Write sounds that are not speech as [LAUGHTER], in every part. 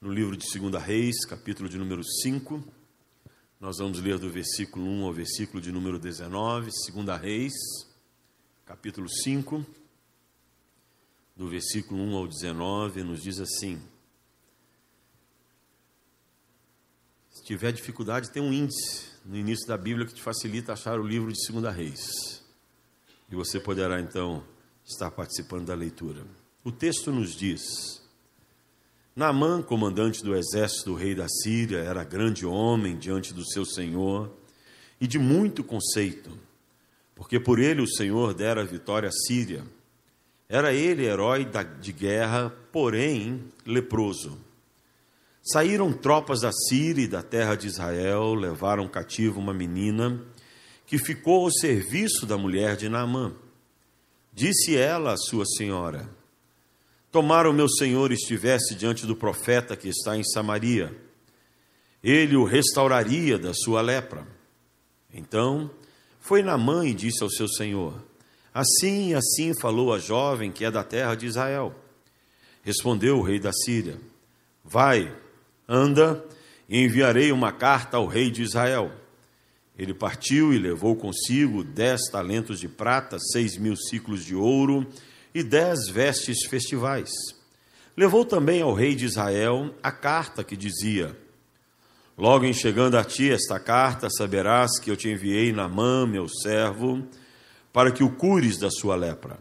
no livro de 2 Reis, capítulo de número 5. Nós vamos ler do versículo 1 ao versículo de número 19, 2 Reis, capítulo 5, do versículo 1 ao 19, nos diz assim: Se tiver dificuldade, tem um índice no início da Bíblia que te facilita achar o livro de 2 Reis. E você poderá então estar participando da leitura. O texto nos diz: Naamã, comandante do exército do rei da Síria, era grande homem diante do seu senhor e de muito conceito, porque por ele o Senhor dera vitória à Síria. Era ele herói de guerra, porém leproso. Saíram tropas da Síria e da terra de Israel, levaram cativo uma menina que ficou ao serviço da mulher de Naamã. Disse ela à sua senhora: Tomara o meu senhor estivesse diante do profeta que está em Samaria, ele o restauraria da sua lepra. Então foi Naamã e disse ao seu senhor: Assim e assim falou a jovem que é da terra de Israel. Respondeu o rei da Síria: Vai, anda, e enviarei uma carta ao rei de Israel. Ele partiu e levou consigo dez talentos de prata, seis mil ciclos de ouro e dez vestes festivais. Levou também ao rei de Israel a carta que dizia: Logo em chegando a ti esta carta, saberás que eu te enviei na mão, meu servo, para que o cures da sua lepra.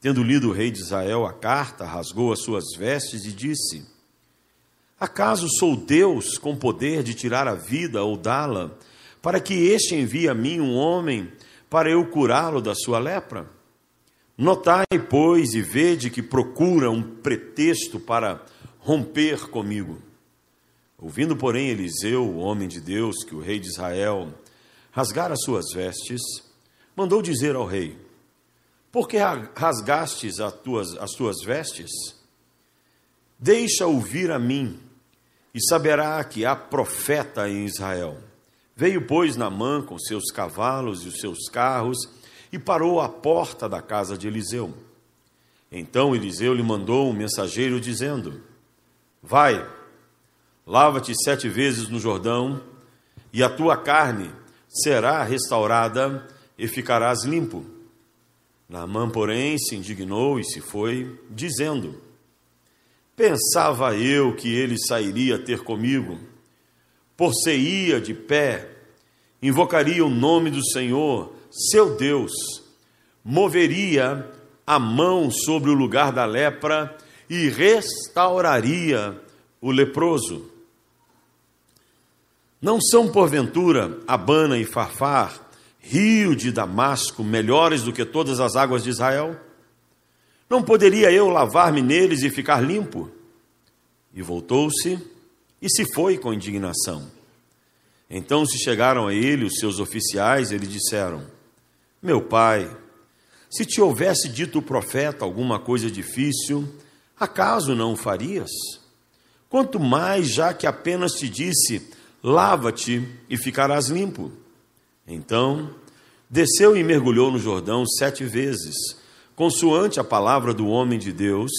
Tendo lido o rei de Israel a carta, rasgou as suas vestes e disse: Acaso sou Deus com poder de tirar a vida ou dá-la, para que este envie a mim um homem para eu curá-lo da sua lepra? Notai, pois, e vede que procura um pretexto para romper comigo. Ouvindo, porém, Eliseu, o homem de Deus, que o rei de Israel rasgara as suas vestes, mandou dizer ao rei: Por que rasgastes as tuas, as tuas vestes? Deixa ouvir a mim, e saberá que há profeta em Israel. Veio, pois, Namã com seus cavalos e os seus carros, e parou à porta da casa de Eliseu. Então Eliseu lhe mandou um mensageiro dizendo: Vai, lava-te sete vezes no Jordão, e a tua carne será restaurada e ficarás limpo. Naamã, porém, se indignou e se foi, dizendo: Pensava eu que ele sairia ter comigo, por-se-ia de pé, invocaria o nome do Senhor seu Deus, moveria a mão sobre o lugar da lepra e restauraria o leproso. Não são, porventura, Abana e Farfar, rio de Damasco, melhores do que todas as águas de Israel? Não poderia eu lavar-me neles e ficar limpo? E voltou-se e se foi com indignação. Então se chegaram a ele os seus oficiais e lhe disseram: meu pai, se te houvesse dito o profeta alguma coisa difícil, acaso não o farias? Quanto mais, já que apenas te disse: lava-te e ficarás limpo. Então, desceu e mergulhou no Jordão sete vezes, consoante a palavra do homem de Deus,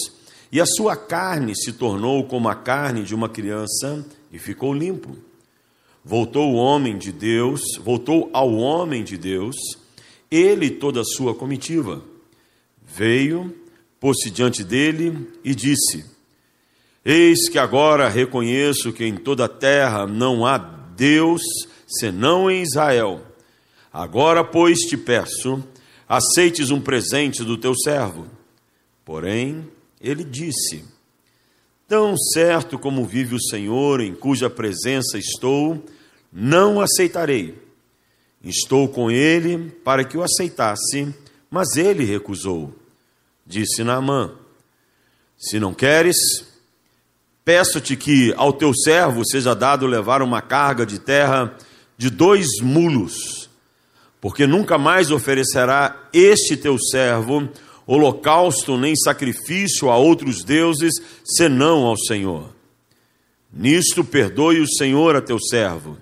e a sua carne se tornou como a carne de uma criança e ficou limpo. Voltou o homem de Deus, voltou ao homem de Deus, ele e toda a sua comitiva. Veio, pôs-se diante dele e disse: Eis que agora reconheço que em toda a terra não há Deus senão em Israel. Agora, pois, te peço, aceites um presente do teu servo. Porém, ele disse: Tão certo como vive o Senhor, em cuja presença estou, não aceitarei. Estou com ele para que o aceitasse, mas ele recusou. Disse Naamã: Se não queres, peço-te que ao teu servo seja dado levar uma carga de terra de dois mulos, porque nunca mais oferecerá este teu servo holocausto nem sacrifício a outros deuses, senão ao Senhor. Nisto perdoe o Senhor a teu servo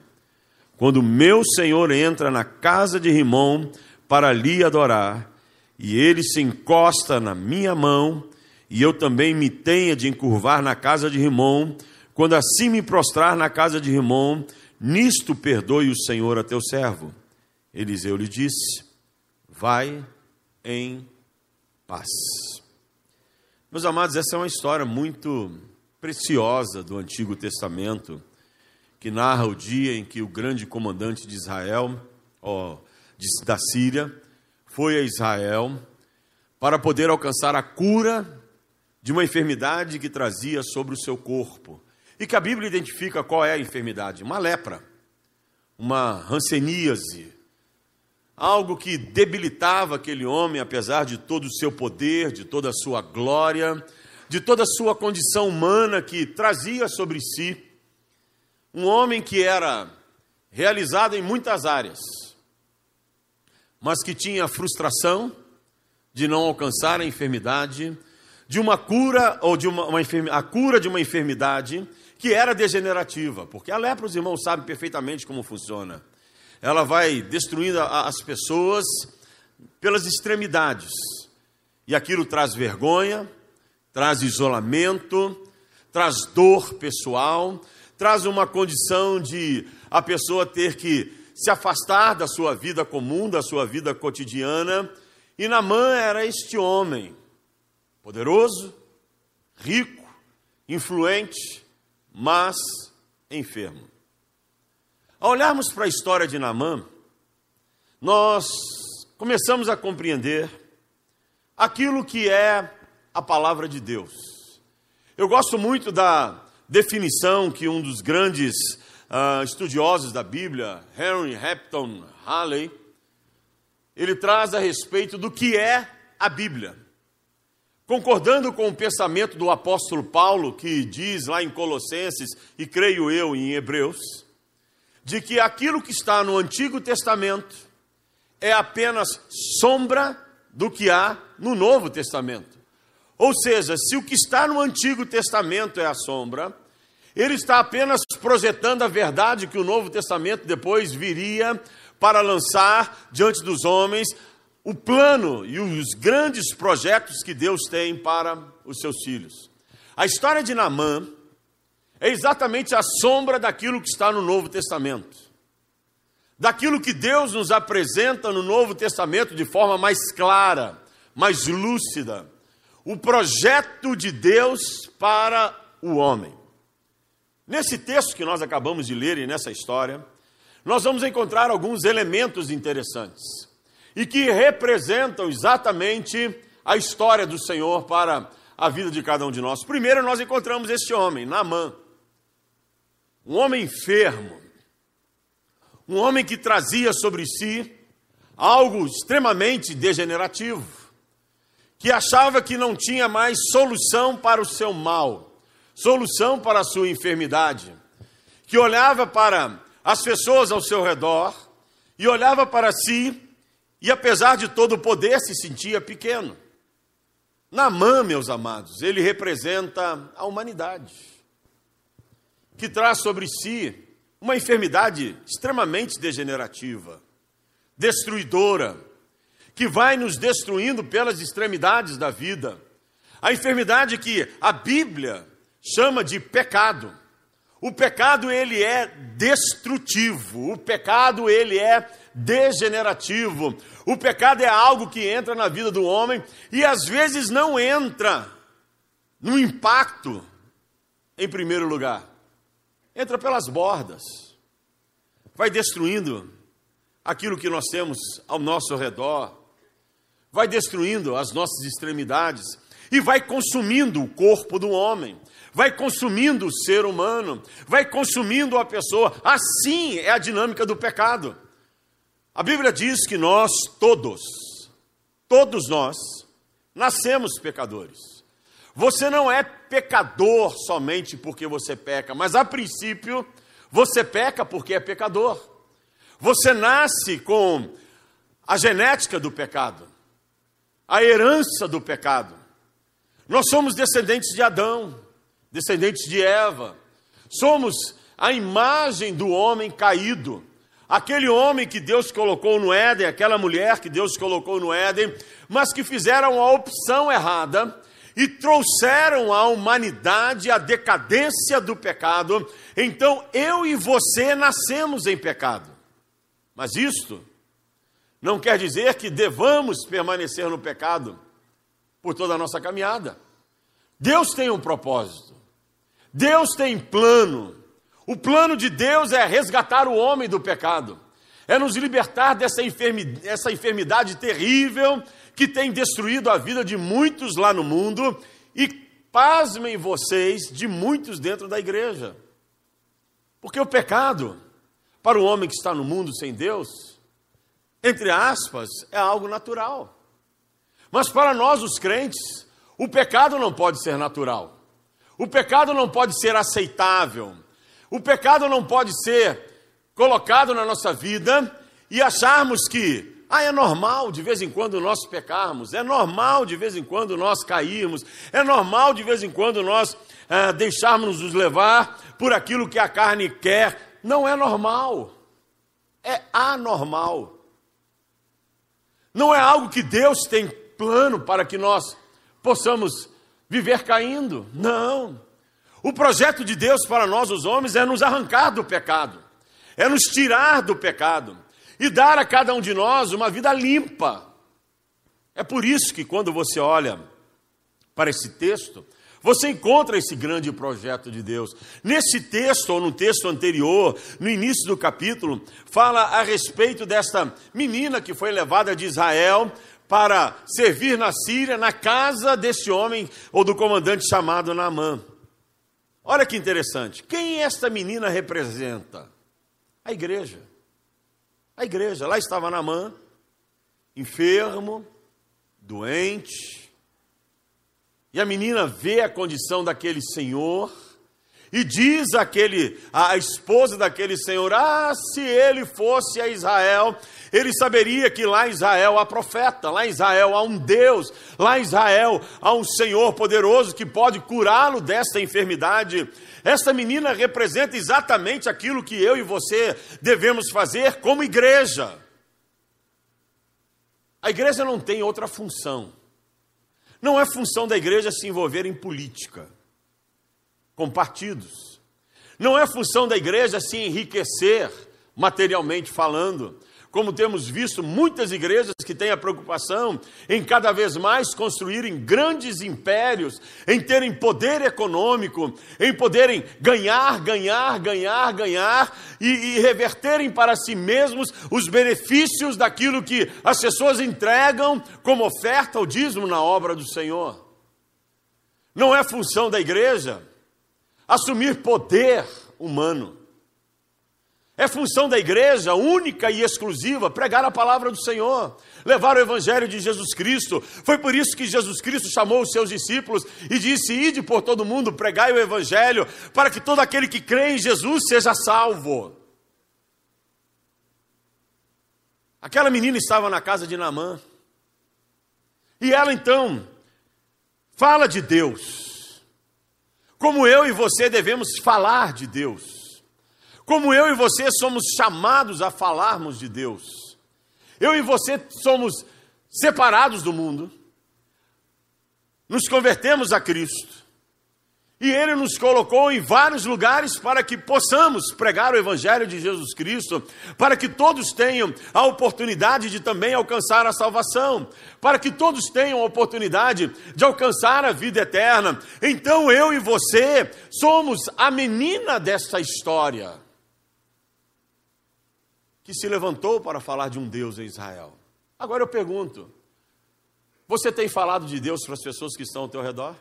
quando meu senhor entra na casa de Rimon para lhe adorar, e ele se encosta na minha mão e eu também me tenha de encurvar na casa de Rimon, quando assim me prostrar na casa de Rimon, nisto perdoe o Senhor a teu servo. Eliseu lhe disse: Vai em paz. Meus amados, essa é uma história muito preciosa do Antigo Testamento, que narra o dia em que o grande comandante de Israel, ó, de, da Síria, foi a Israel para poder alcançar a cura de uma enfermidade que trazia sobre o seu corpo. E que a Bíblia identifica qual é a enfermidade: uma lepra, uma ranceníase, algo que debilitava aquele homem, apesar de todo o seu poder, de toda a sua glória, de toda a sua condição humana que trazia sobre si. Um homem que era realizado em muitas áreas, mas que tinha frustração de não alcançar a enfermidade, de uma cura ou de uma, uma a cura de uma enfermidade que era degenerativa, porque a lepra, os irmãos sabem perfeitamente como funciona. Ela vai destruindo as pessoas pelas extremidades. E aquilo traz vergonha, traz isolamento, traz dor pessoal, traz uma condição de a pessoa ter que se afastar da sua vida comum, da sua vida cotidiana. E Namã era este homem poderoso, rico, influente, mas enfermo. Ao olharmos para a história de Naamã, nós começamos a compreender aquilo que é a palavra de Deus. Eu gosto muito da definição que um dos grandes uh, estudiosos da Bíblia, Henry Hampton Halley, ele traz a respeito do que é a Bíblia. Concordando com o pensamento do apóstolo Paulo, que diz lá em Colossenses, e creio eu em Hebreus, de que aquilo que está no Antigo Testamento é apenas sombra do que há no Novo Testamento. Ou seja, se o que está no Antigo Testamento é a sombra, ele está apenas projetando a verdade que o Novo Testamento depois viria para lançar diante dos homens o plano e os grandes projetos que Deus tem para os seus filhos. A história de Naamã é exatamente a sombra daquilo que está no Novo Testamento. Daquilo que Deus nos apresenta no Novo Testamento de forma mais clara, mais lúcida. O projeto de Deus para o homem. Nesse texto que nós acabamos de ler e nessa história, nós vamos encontrar alguns elementos interessantes e que representam exatamente a história do Senhor para a vida de cada um de nós. Primeiro, nós encontramos este homem, Naamã, um homem enfermo, um homem que trazia sobre si algo extremamente degenerativo, que achava que não tinha mais solução para o seu mal, solução para a sua enfermidade, que olhava para as pessoas ao seu redor e olhava para si e apesar de todo o poder, se sentia pequeno. Namã, meus amados, ele representa a humanidade, que traz sobre si uma enfermidade extremamente degenerativa, destruidora, que vai nos destruindo pelas extremidades da vida. A enfermidade que a Bíblia chama de pecado. O pecado ele é destrutivo, o pecado ele é degenerativo. O pecado é algo que entra na vida do homem e às vezes não entra no impacto em primeiro lugar. Entra pelas bordas. Vai destruindo aquilo que nós temos ao nosso redor. Vai destruindo as nossas extremidades e vai consumindo o corpo do homem vai consumindo o ser humano, vai consumindo a pessoa. Assim é a dinâmica do pecado. A Bíblia diz que nós todos, todos nós, nascemos pecadores. Você não é pecador somente porque você peca, mas a princípio você peca porque é pecador. Você nasce com a genética do pecado, a herança do pecado. Nós somos descendentes de Adão, descendentes de Eva. Somos a imagem do homem caído. Aquele homem que Deus colocou no Éden, aquela mulher que Deus colocou no Éden, mas que fizeram a opção errada e trouxeram à humanidade a decadência do pecado. Então eu e você nascemos em pecado. Mas isto não quer dizer que devamos permanecer no pecado por toda a nossa caminhada. Deus tem um propósito. Deus tem plano. O plano de Deus é resgatar o homem do pecado, é nos libertar dessa enfermidade, essa enfermidade terrível que tem destruído a vida de muitos lá no mundo e, pasmem vocês, de muitos dentro da igreja. Porque o pecado, para o homem que está no mundo sem Deus, entre aspas, é algo natural. Mas para nós, os crentes, o pecado não pode ser natural. O pecado não pode ser aceitável. O pecado não pode ser colocado na nossa vida e acharmos que ah, é normal de vez em quando nós pecarmos, é normal de vez em quando nós cairmos, é normal de vez em quando nós ah, deixarmos nos levar por aquilo que a carne quer. Não é normal, é anormal. Não é algo que Deus tem plano para que nós possamos viver caindo. Não. O projeto de Deus para nós, os homens, é nos arrancar do pecado, é nos tirar do pecado e dar a cada um de nós uma vida limpa. É por isso que quando você olha para esse texto, você encontra esse grande projeto de Deus. Nesse texto, ou no texto anterior, no início do capítulo, fala a respeito desta menina que foi levada de Israel para servir na Síria, na casa desse homem, ou do comandante chamado Naamã. Olha que interessante. Quem esta menina representa? A igreja. A igreja. Lá estava Namã, enfermo, doente. E a menina vê a condição daquele senhor e diz àquele, à esposa daquele senhor: Ah, se ele fosse a Israel, ele saberia que lá em Israel há profeta, lá em Israel há um Deus, lá em Israel há um Senhor poderoso que pode curá-lo desta enfermidade. Esta menina representa exatamente aquilo que eu e você devemos fazer como igreja. A igreja não tem outra função. Não é função da igreja se envolver em política, com partidos. Não é função da igreja se enriquecer materialmente falando como temos visto muitas igrejas que têm a preocupação em cada vez mais construírem grandes impérios, em terem poder econômico, em poderem ganhar, ganhar, ganhar, ganhar e, e reverterem para si mesmos os benefícios daquilo que as pessoas entregam como oferta ou dízimo na obra do Senhor. Não é função da igreja assumir poder humano. É função da igreja única e exclusiva pregar a palavra do Senhor, levar o evangelho de Jesus Cristo. Foi por isso que Jesus Cristo chamou os seus discípulos e disse: Ide por todo mundo, pregai o evangelho, para que todo aquele que crê em Jesus seja salvo. Aquela menina estava na casa de Naamã. E ela então fala de Deus. Como eu e você devemos falar de Deus. Como eu e você somos chamados a falarmos de Deus. Eu e você somos separados do mundo, nos convertemos a Cristo. E Ele nos colocou em vários lugares para que possamos pregar o Evangelho de Jesus Cristo, para que todos tenham a oportunidade de também alcançar a salvação, para que todos tenham a oportunidade de alcançar a vida eterna. Então eu e você somos a menina dessa história que se levantou para falar de um Deus em Israel. Agora eu pergunto: você tem falado de Deus para as pessoas que estão ao teu redor?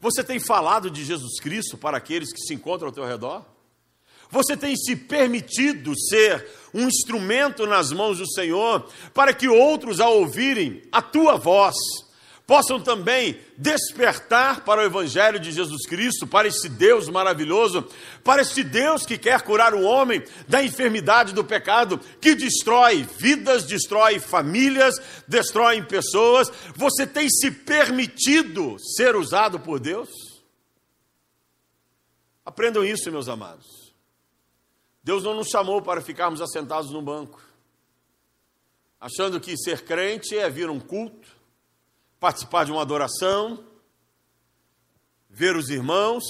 Você tem falado de Jesus Cristo para aqueles que se encontram ao teu redor? Você tem se permitido ser um instrumento nas mãos do Senhor para que outros, ao ouvirem a tua voz, possam também despertar para o Evangelho de Jesus Cristo, para esse Deus maravilhoso, para esse Deus que quer curar o homem da enfermidade do pecado, que destrói vidas, destrói famílias, destrói pessoas. Você tem se permitido ser usado por Deus? Aprendam isso, meus amados. Deus não nos chamou para ficarmos assentados no banco, achando que ser crente é vir um culto participar de uma adoração, ver os irmãos.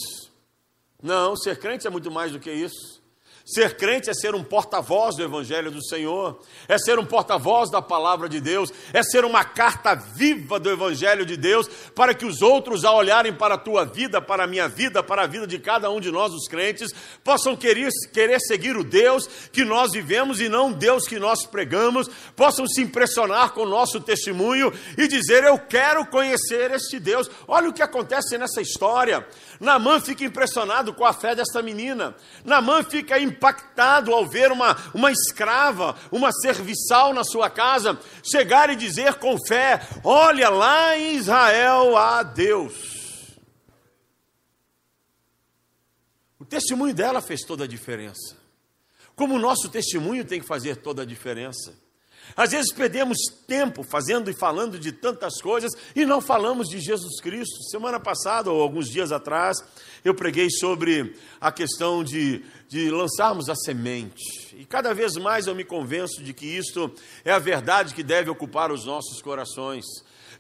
Não, ser crente é muito mais do que isso. Ser crente é ser um porta-voz do Evangelho do Senhor, é ser um porta-voz da palavra de Deus, é ser uma carta viva do Evangelho de Deus, para que os outros, ao olharem para a tua vida, para a minha vida, para a vida de cada um de nós, os crentes, possam querer, querer seguir o Deus que nós vivemos e não o Deus que nós pregamos, possam se impressionar com o nosso testemunho e dizer: Eu quero conhecer este Deus. Olha o que acontece nessa história. Namã fica impressionado com a fé desta menina. Namã fica impactado ao ver uma, uma escrava, uma serviçal na sua casa, chegar e dizer com fé: Olha, lá em Israel há Deus. O testemunho dela fez toda a diferença. Como o nosso testemunho tem que fazer toda a diferença. Às vezes perdemos tempo fazendo e falando de tantas coisas e não falamos de Jesus Cristo. Semana passada, ou alguns dias atrás, eu preguei sobre a questão de, de lançarmos a semente. E cada vez mais eu me convenço de que isto é a verdade que deve ocupar os nossos corações.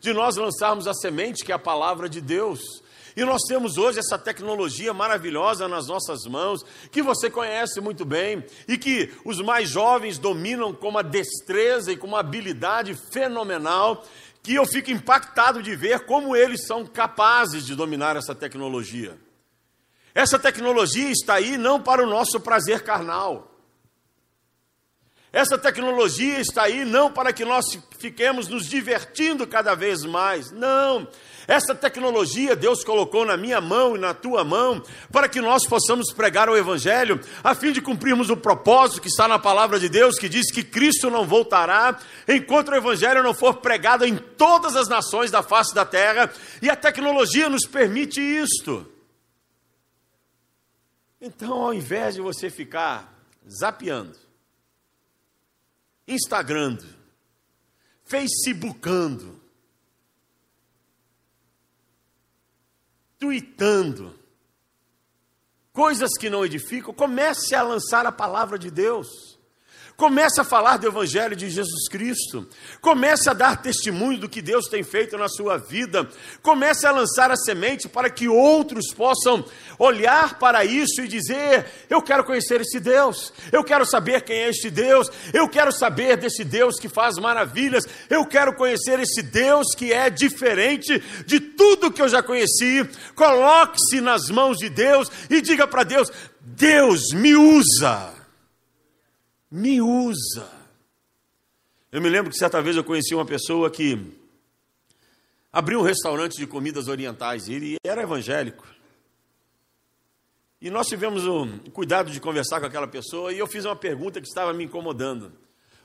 De nós lançarmos a semente, que é a palavra de Deus e nós temos hoje essa tecnologia maravilhosa nas nossas mãos, que você conhece muito bem, e que os mais jovens dominam com uma destreza e com uma habilidade fenomenal, que eu fico impactado de ver como eles são capazes de dominar essa tecnologia. Essa tecnologia está aí não para o nosso prazer carnal. Essa tecnologia está aí não para que nós fiquemos nos divertindo cada vez mais. Não. Essa tecnologia Deus colocou na minha mão e na tua mão para que nós possamos pregar o Evangelho, a fim de cumprirmos o propósito que está na palavra de Deus, que diz que Cristo não voltará enquanto o Evangelho não for pregado em todas as nações da face da terra, e a tecnologia nos permite isto. Então, ao invés de você ficar zapeando, Instagrando, Facebookando, tweetando, coisas que não edificam, comece a lançar a palavra de Deus. Comece a falar do Evangelho de Jesus Cristo. Comece a dar testemunho do que Deus tem feito na sua vida. Comece a lançar a semente para que outros possam olhar para isso e dizer: Eu quero conhecer esse Deus. Eu quero saber quem é este Deus. Eu quero saber desse Deus que faz maravilhas. Eu quero conhecer esse Deus que é diferente de tudo que eu já conheci. Coloque-se nas mãos de Deus e diga para Deus: Deus me usa me usa. Eu me lembro que certa vez eu conheci uma pessoa que abriu um restaurante de comidas orientais, e ele era evangélico. E nós tivemos o cuidado de conversar com aquela pessoa, e eu fiz uma pergunta que estava me incomodando.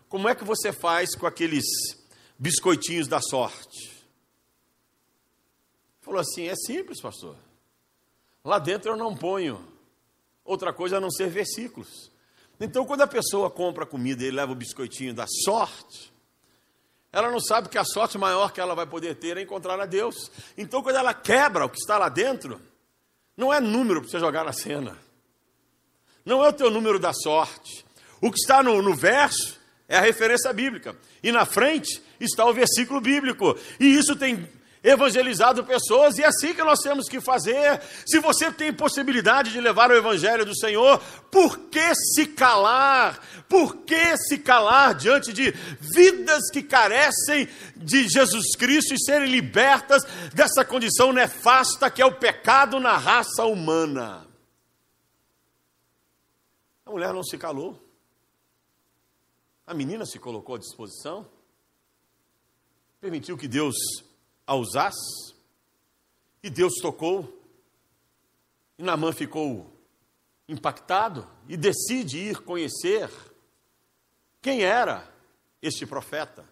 Como é que você faz com aqueles biscoitinhos da sorte? Falou assim: é simples, pastor. Lá dentro eu não ponho outra coisa a não ser versículos. Então, quando a pessoa compra comida e leva o biscoitinho da sorte, ela não sabe que a sorte maior que ela vai poder ter é encontrar a Deus. Então, quando ela quebra o que está lá dentro, não é número para você jogar na cena. Não é o teu número da sorte. O que está no, no verso é a referência bíblica. E na frente está o versículo bíblico. E isso tem evangelizado pessoas, e é assim que nós temos que fazer. Se você tem possibilidade de levar o evangelho do Senhor, por que se calar? Por que se calar diante de vidas que carecem de Jesus Cristo e serem libertas dessa condição nefasta que é o pecado na raça humana? A mulher não se calou. A menina se colocou à disposição. Permitiu que Deus a usasse, e Deus tocou, e Naamã ficou impactado e decide ir conhecer quem era este profeta.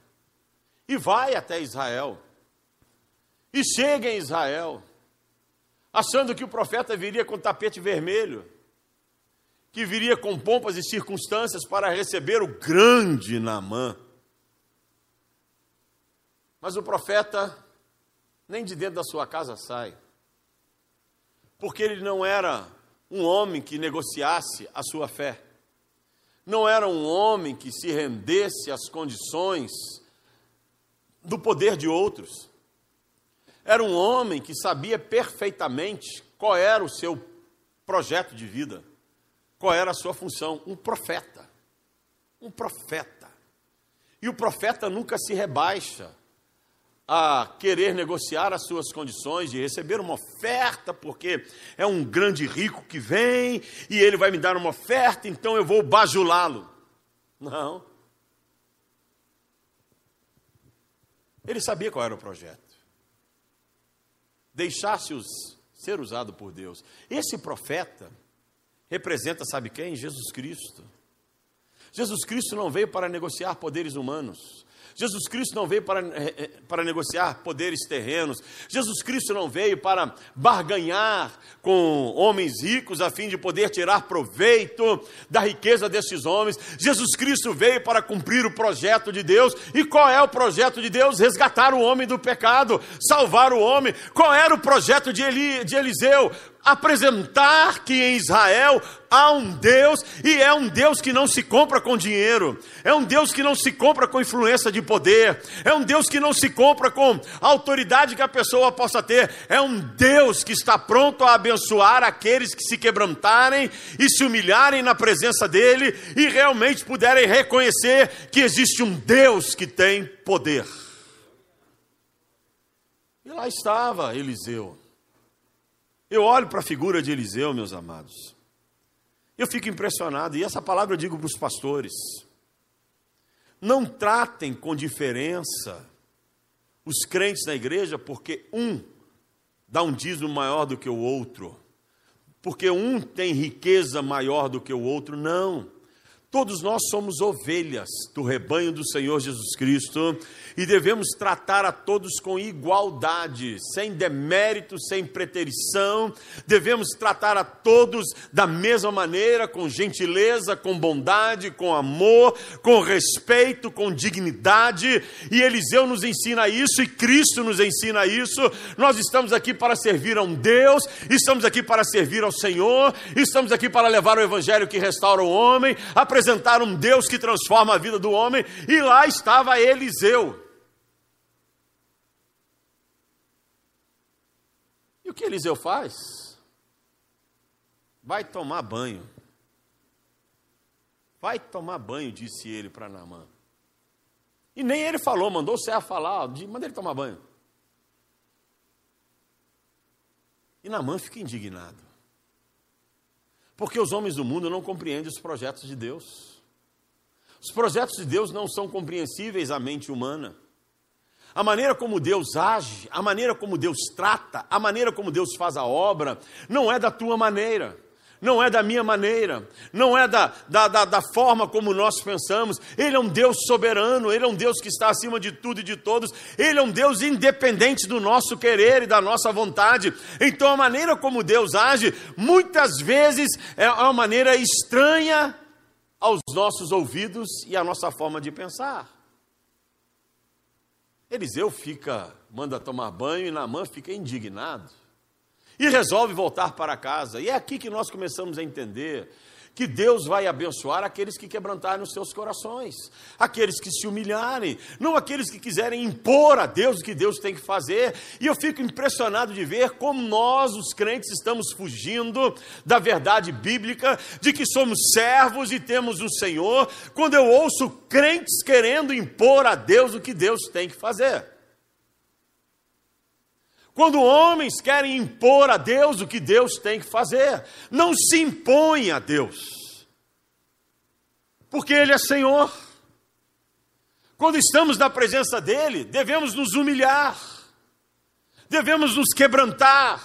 E vai até Israel. E chega em Israel, achando que o profeta viria com tapete vermelho, que viria com pompas e circunstâncias para receber o grande Naamã. Mas o profeta nem de dentro da sua casa sai. Porque ele não era um homem que negociasse a sua fé. Não era um homem que se rendesse às condições do poder de outros. era um homem que sabia perfeitamente qual era o seu projeto de vida, qual era a sua função. Um profeta. Um profeta. E o profeta nunca se rebaixa a querer negociar as suas condições, de receber uma oferta, porque é um grande rico que vem e ele vai me dar uma oferta, então eu vou bajulá-lo. Não. Ele sabia qual era o projeto. Deixasse-os ser usado por Deus. Esse profeta representa, sabe quem? Jesus Cristo. Jesus Cristo não veio para negociar poderes humanos. Jesus Cristo não veio para, eh, eh, para negociar poderes terrenos. Jesus Cristo não veio para barganhar com homens ricos a fim de poder tirar proveito da riqueza desses homens. Jesus Cristo veio para cumprir o projeto de Deus. E qual é o projeto de Deus? Resgatar o homem do pecado, salvar o homem. Qual era o projeto de, Eli, de Eliseu? Apresentar que em Israel há um Deus e é um Deus que não se compra com dinheiro, é um Deus que não se compra com influência de poder, é um Deus que não se compra com a autoridade que a pessoa possa ter, é um Deus que está pronto a abençoar aqueles que se quebrantarem e se humilharem na presença dele e realmente puderem reconhecer que existe um Deus que tem poder. E lá estava Eliseu eu olho para a figura de Eliseu, meus amados. Eu fico impressionado, e essa palavra eu digo para os pastores. Não tratem com diferença os crentes na igreja, porque um dá um dízimo maior do que o outro, porque um tem riqueza maior do que o outro, não. Todos nós somos ovelhas do rebanho do Senhor Jesus Cristo e devemos tratar a todos com igualdade, sem demérito, sem preterição. Devemos tratar a todos da mesma maneira, com gentileza, com bondade, com amor, com respeito, com dignidade. E Eliseu nos ensina isso e Cristo nos ensina isso. Nós estamos aqui para servir a um Deus, estamos aqui para servir ao Senhor, estamos aqui para levar o evangelho que restaura o homem, apresentar apresentar um Deus que transforma a vida do homem, e lá estava Eliseu. E o que Eliseu faz? Vai tomar banho. Vai tomar banho, disse ele para Naamã. E nem ele falou, mandou o servo falar, manda ele tomar banho. E Naamã fica indignado. Porque os homens do mundo não compreendem os projetos de Deus. Os projetos de Deus não são compreensíveis à mente humana. A maneira como Deus age, a maneira como Deus trata, a maneira como Deus faz a obra, não é da tua maneira não é da minha maneira, não é da, da, da, da, forma como nós pensamos. Ele é um Deus soberano, Ele é um Deus que está acima de tudo e de todos, Ele é um Deus independente do nosso querer e da nossa vontade. Então, a maneira como Deus age, muitas vezes é uma maneira estranha aos nossos ouvidos e à nossa forma de pensar. Eliseu fica, manda tomar banho e Naamã fica indignado e resolve voltar para casa. E é aqui que nós começamos a entender que Deus vai abençoar aqueles que quebrantarem os seus corações, aqueles que se humilharem, não aqueles que quiserem impor a Deus o que Deus tem que fazer. E eu fico impressionado de ver como nós, os crentes, estamos fugindo da verdade bíblica de que somos servos e temos um Senhor, quando eu ouço crentes querendo impor a Deus o que Deus tem que fazer. Quando homens querem impor a Deus o que Deus tem que fazer, não se impõe a Deus, porque Ele é Senhor. Quando estamos na presença dEle, devemos nos humilhar, devemos nos quebrantar,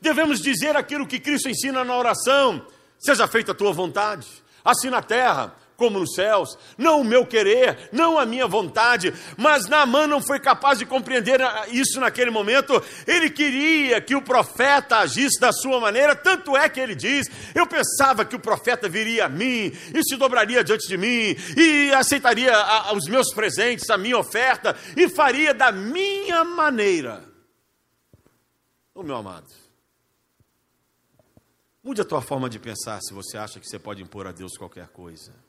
devemos dizer aquilo que Cristo ensina na oração: seja feita a tua vontade, assim na terra como nos céus, não o meu querer, não a minha vontade, mas Naamã não foi capaz de compreender isso naquele momento, ele queria que o profeta agisse da sua maneira, tanto é que ele diz, eu pensava que o profeta viria a mim, e se dobraria diante de mim, e aceitaria os meus presentes, a minha oferta, e faria da minha maneira. O meu amado, mude a tua forma de pensar se você acha que você pode impor a Deus qualquer coisa.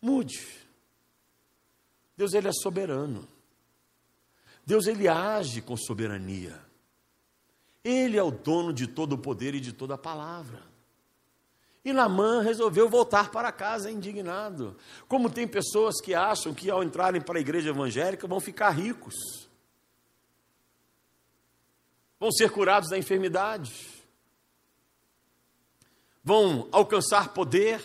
Mude. Deus ele é soberano. Deus ele age com soberania. Ele é o dono de todo o poder e de toda a palavra. E Namã resolveu voltar para casa indignado. Como tem pessoas que acham que ao entrarem para a igreja evangélica vão ficar ricos, vão ser curados da enfermidade, vão alcançar poder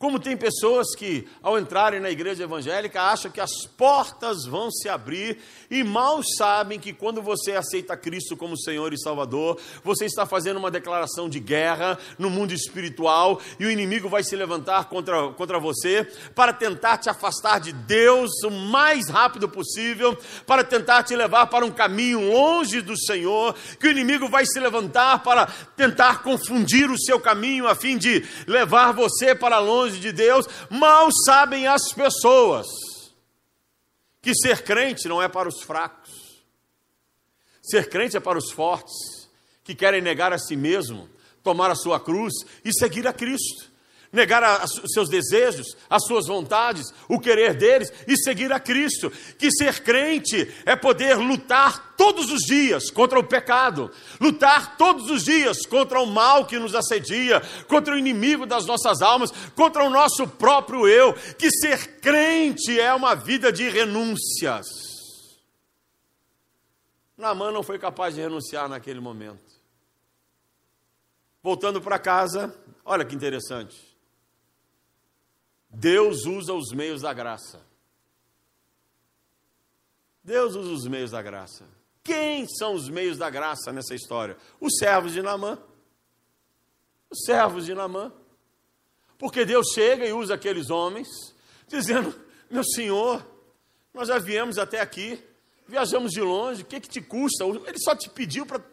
como tem pessoas que, ao entrarem na igreja evangélica, acham que as portas vão se abrir e mal sabem que quando você aceita Cristo como Senhor e Salvador, você está fazendo uma declaração de guerra no mundo espiritual e o inimigo vai se levantar contra, contra você para tentar te afastar de Deus o mais rápido possível, para tentar te levar para um caminho longe do Senhor, que o inimigo vai se levantar para tentar confundir o seu caminho a fim de levar você para longe de Deus, mal sabem as pessoas que ser crente não é para os fracos. Ser crente é para os fortes, que querem negar a si mesmo, tomar a sua cruz e seguir a Cristo negar os seus desejos, as suas vontades, o querer deles e seguir a Cristo. Que ser crente é poder lutar todos os dias contra o pecado, lutar todos os dias contra o mal que nos assedia, contra o inimigo das nossas almas, contra o nosso próprio eu. Que ser crente é uma vida de renúncias. Naamã não foi capaz de renunciar naquele momento. Voltando para casa, olha que interessante. Deus usa os meios da graça. Deus usa os meios da graça. Quem são os meios da graça nessa história? Os servos de Namã. Os servos de Namã. Porque Deus chega e usa aqueles homens, dizendo: Meu senhor, nós já viemos até aqui, viajamos de longe, o que, que te custa? Ele só te pediu para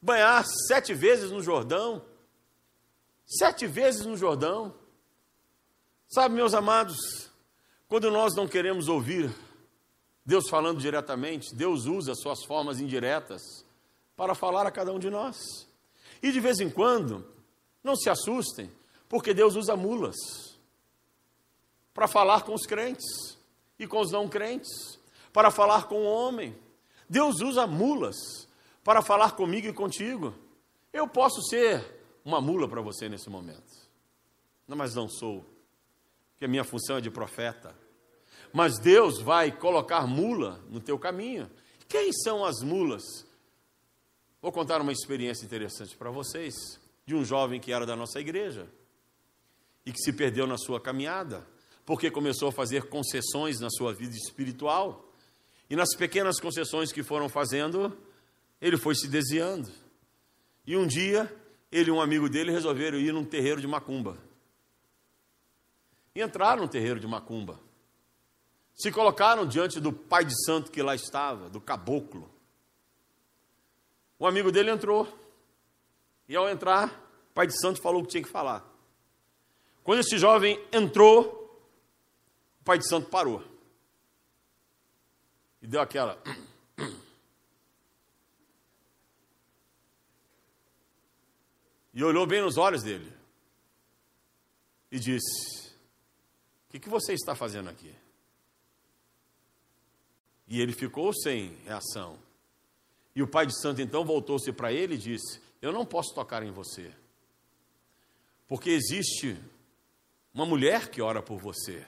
banhar sete vezes no Jordão. Sete vezes no Jordão. Sabe, meus amados, quando nós não queremos ouvir Deus falando diretamente, Deus usa suas formas indiretas para falar a cada um de nós. E de vez em quando, não se assustem, porque Deus usa mulas para falar com os crentes e com os não crentes, para falar com o homem. Deus usa mulas para falar comigo e contigo. Eu posso ser uma mula para você nesse momento, mas não sou que a minha função é de profeta. Mas Deus vai colocar mula no teu caminho. Quem são as mulas? Vou contar uma experiência interessante para vocês, de um jovem que era da nossa igreja e que se perdeu na sua caminhada, porque começou a fazer concessões na sua vida espiritual. E nas pequenas concessões que foram fazendo, ele foi se desviando. E um dia, ele e um amigo dele resolveram ir num terreiro de macumba e entraram no terreiro de Macumba. Se colocaram diante do pai de santo que lá estava, do caboclo. Um amigo dele entrou. E ao entrar, o pai de santo falou o que tinha que falar. Quando esse jovem entrou, o pai de santo parou. E deu aquela. [CLEARS THROAT] E olhou bem nos olhos dele. E disse: o que, que você está fazendo aqui? E ele ficou sem reação. E o pai de santo então voltou-se para ele e disse: Eu não posso tocar em você, porque existe uma mulher que ora por você.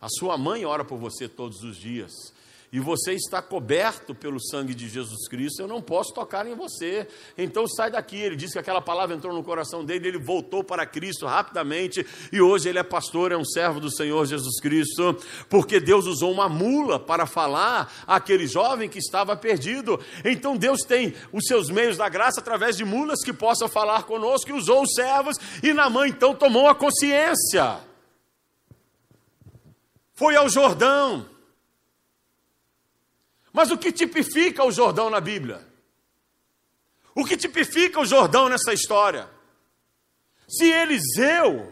A sua mãe ora por você todos os dias e você está coberto pelo sangue de Jesus Cristo, eu não posso tocar em você. Então sai daqui. Ele disse que aquela palavra entrou no coração dele, ele voltou para Cristo rapidamente e hoje ele é pastor, é um servo do Senhor Jesus Cristo, porque Deus usou uma mula para falar àquele jovem que estava perdido. Então Deus tem os seus meios da graça através de mulas que possam falar conosco e usou os servos e na mãe então tomou a consciência. Foi ao Jordão mas o que tipifica o Jordão na Bíblia? O que tipifica o Jordão nessa história? Se Eliseu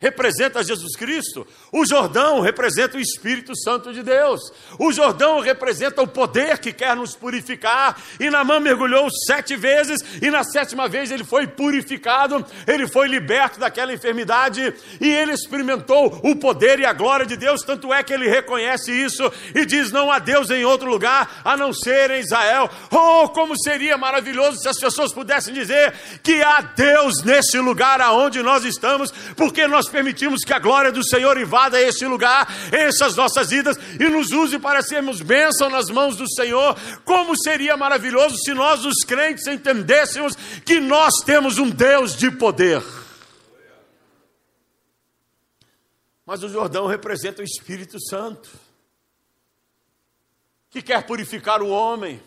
representa Jesus Cristo. O Jordão representa o Espírito Santo de Deus. O Jordão representa o poder que quer nos purificar. E Namã mergulhou sete vezes, e na sétima vez ele foi purificado, ele foi liberto daquela enfermidade, e ele experimentou o poder e a glória de Deus. Tanto é que ele reconhece isso e diz: Não há Deus em outro lugar a não ser em Israel. Oh, como seria maravilhoso se as pessoas pudessem dizer que há Deus nesse lugar aonde nós estamos, porque nós permitimos que a glória do Senhor invada esse lugar, essas nossas vidas e nos use para sermos bênção nas mãos do Senhor. Como seria maravilhoso se nós, os crentes, entendêssemos que nós temos um Deus de poder. Mas o Jordão representa o Espírito Santo, que quer purificar o homem.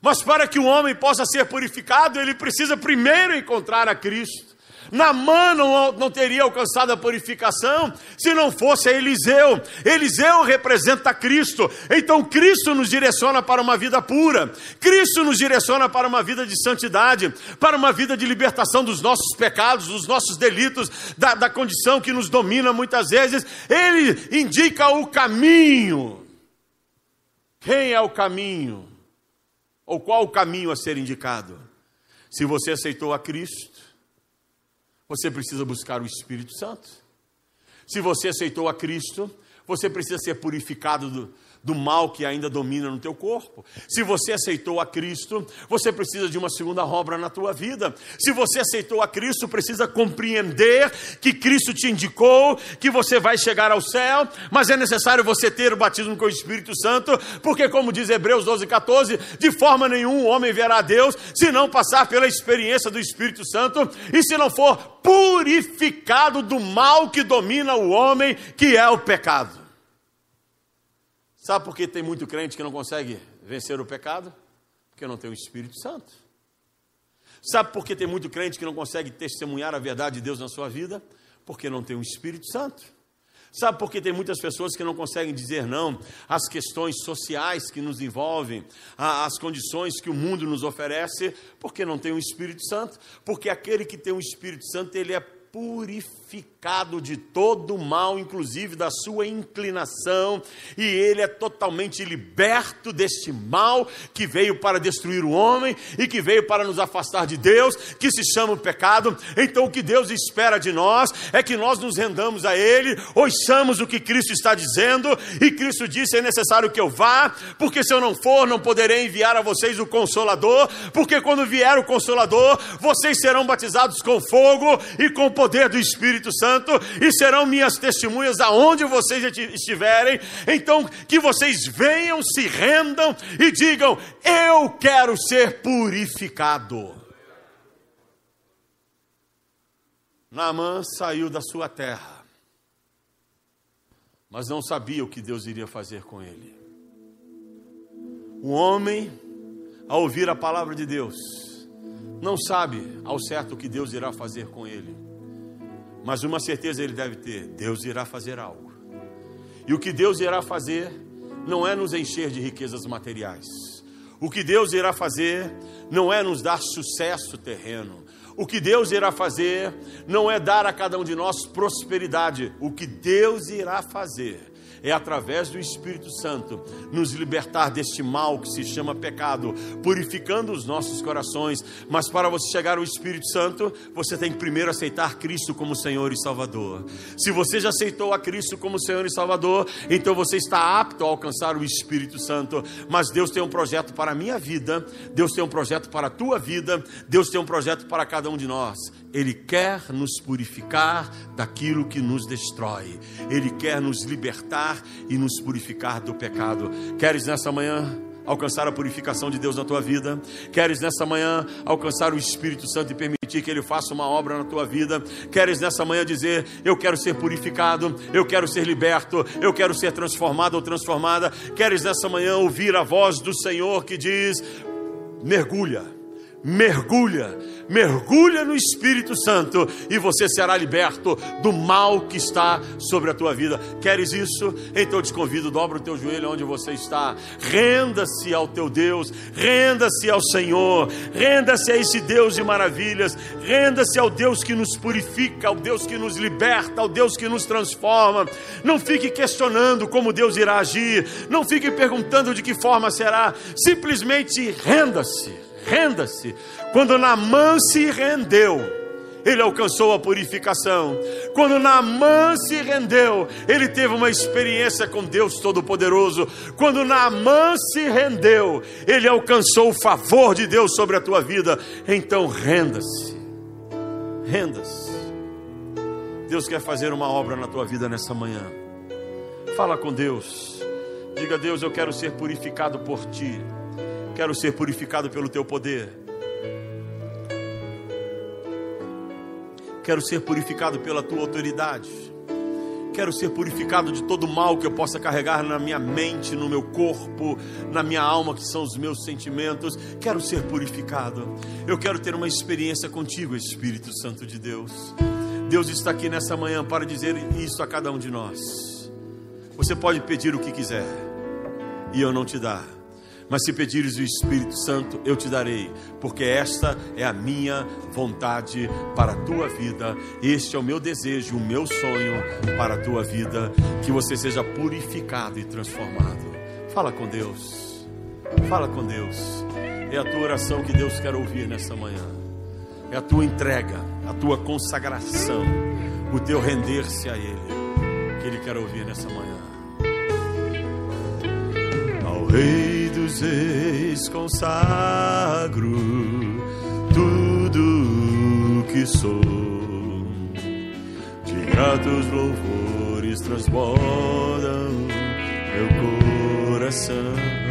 Mas para que o homem possa ser purificado, ele precisa primeiro encontrar a Cristo. Namã não, não teria alcançado a purificação se não fosse Eliseu. Eliseu representa Cristo. Então Cristo nos direciona para uma vida pura. Cristo nos direciona para uma vida de santidade, para uma vida de libertação dos nossos pecados, dos nossos delitos, da, da condição que nos domina muitas vezes. Ele indica o caminho. Quem é o caminho? Ou qual o caminho a ser indicado? Se você aceitou a Cristo, você precisa buscar o Espírito Santo. Se você aceitou a Cristo, você precisa ser purificado do, do mal que ainda domina no teu corpo. Se você aceitou a Cristo, você precisa de uma segunda obra na tua vida. Se você aceitou a Cristo, precisa compreender que Cristo te indicou, que você vai chegar ao céu, mas é necessário você ter o batismo com o Espírito Santo, porque como diz Hebreus 12, 14, de forma nenhuma o homem verá a Deus se não passar pela experiência do Espírito Santo e se não for purificado do mal que domina o homem, que é o pecado. Sabe por que tem muito crente que não consegue vencer o pecado? Porque não tem o Espírito Santo. Sabe por que tem muito crente que não consegue testemunhar a verdade de Deus na sua vida? Porque não tem o Espírito Santo. Sabe por que tem muitas pessoas que não conseguem dizer não às questões sociais que nos envolvem, às condições que o mundo nos oferece? Porque não tem o Espírito Santo. Porque aquele que tem o Espírito Santo, ele é purificado de todo o mal, inclusive da sua inclinação, e ele é totalmente liberto deste mal que veio para destruir o homem e que veio para nos afastar de Deus, que se chama o pecado. Então, o que Deus espera de nós é que nós nos rendamos a Ele, ouçamos o que Cristo está dizendo, e Cristo disse: é necessário que eu vá, porque se eu não for, não poderei enviar a vocês o Consolador, porque quando vier o Consolador, vocês serão batizados com fogo e com poder do Espírito Santo e serão minhas testemunhas aonde vocês estiverem. Então, que vocês venham, se rendam e digam: Eu quero ser purificado. Naamã saiu da sua terra, mas não sabia o que Deus iria fazer com ele. O homem, ao ouvir a palavra de Deus, não sabe ao certo o que Deus irá fazer com ele. Mas uma certeza ele deve ter: Deus irá fazer algo. E o que Deus irá fazer não é nos encher de riquezas materiais. O que Deus irá fazer não é nos dar sucesso terreno. O que Deus irá fazer não é dar a cada um de nós prosperidade. O que Deus irá fazer é através do Espírito Santo nos libertar deste mal que se chama pecado, purificando os nossos corações. Mas para você chegar ao Espírito Santo, você tem que primeiro aceitar Cristo como Senhor e Salvador. Se você já aceitou a Cristo como Senhor e Salvador, então você está apto a alcançar o Espírito Santo. Mas Deus tem um projeto para a minha vida, Deus tem um projeto para a tua vida, Deus tem um projeto para cada um de nós. Ele quer nos purificar daquilo que nos destrói. Ele quer nos libertar e nos purificar do pecado. Queres nessa manhã alcançar a purificação de Deus na tua vida? Queres nessa manhã alcançar o Espírito Santo e permitir que ele faça uma obra na tua vida? Queres nessa manhã dizer: Eu quero ser purificado, eu quero ser liberto, eu quero ser transformado ou transformada? Queres nessa manhã ouvir a voz do Senhor que diz: Mergulha mergulha, mergulha no Espírito Santo e você será liberto do mal que está sobre a tua vida. Queres isso? Então te convido, dobra o teu joelho onde você está, renda-se ao teu Deus, renda-se ao Senhor, renda-se a esse Deus de maravilhas, renda-se ao Deus que nos purifica, ao Deus que nos liberta, ao Deus que nos transforma. Não fique questionando como Deus irá agir, não fique perguntando de que forma será, simplesmente renda-se renda-se. Quando Naamã se rendeu, ele alcançou a purificação. Quando Naamã se rendeu, ele teve uma experiência com Deus Todo-Poderoso. Quando Naamã se rendeu, ele alcançou o favor de Deus sobre a tua vida. Então renda-se, renda-se. Deus quer fazer uma obra na tua vida nessa manhã. Fala com Deus. Diga Deus: Eu quero ser purificado por ti. Quero ser purificado pelo teu poder. Quero ser purificado pela tua autoridade. Quero ser purificado de todo mal que eu possa carregar na minha mente, no meu corpo, na minha alma, que são os meus sentimentos. Quero ser purificado. Eu quero ter uma experiência contigo, Espírito Santo de Deus. Deus está aqui nessa manhã para dizer isso a cada um de nós. Você pode pedir o que quiser e eu não te dar mas se pedires o Espírito Santo, eu te darei, porque esta é a minha vontade para a tua vida, este é o meu desejo, o meu sonho para a tua vida, que você seja purificado e transformado. Fala com Deus, fala com Deus, é a tua oração que Deus quer ouvir nessa manhã, é a tua entrega, a tua consagração, o teu render-se a Ele, que Ele quer ouvir nessa manhã. Rei dos reis consagro tudo que sou. De gratos louvores transbordam meu coração.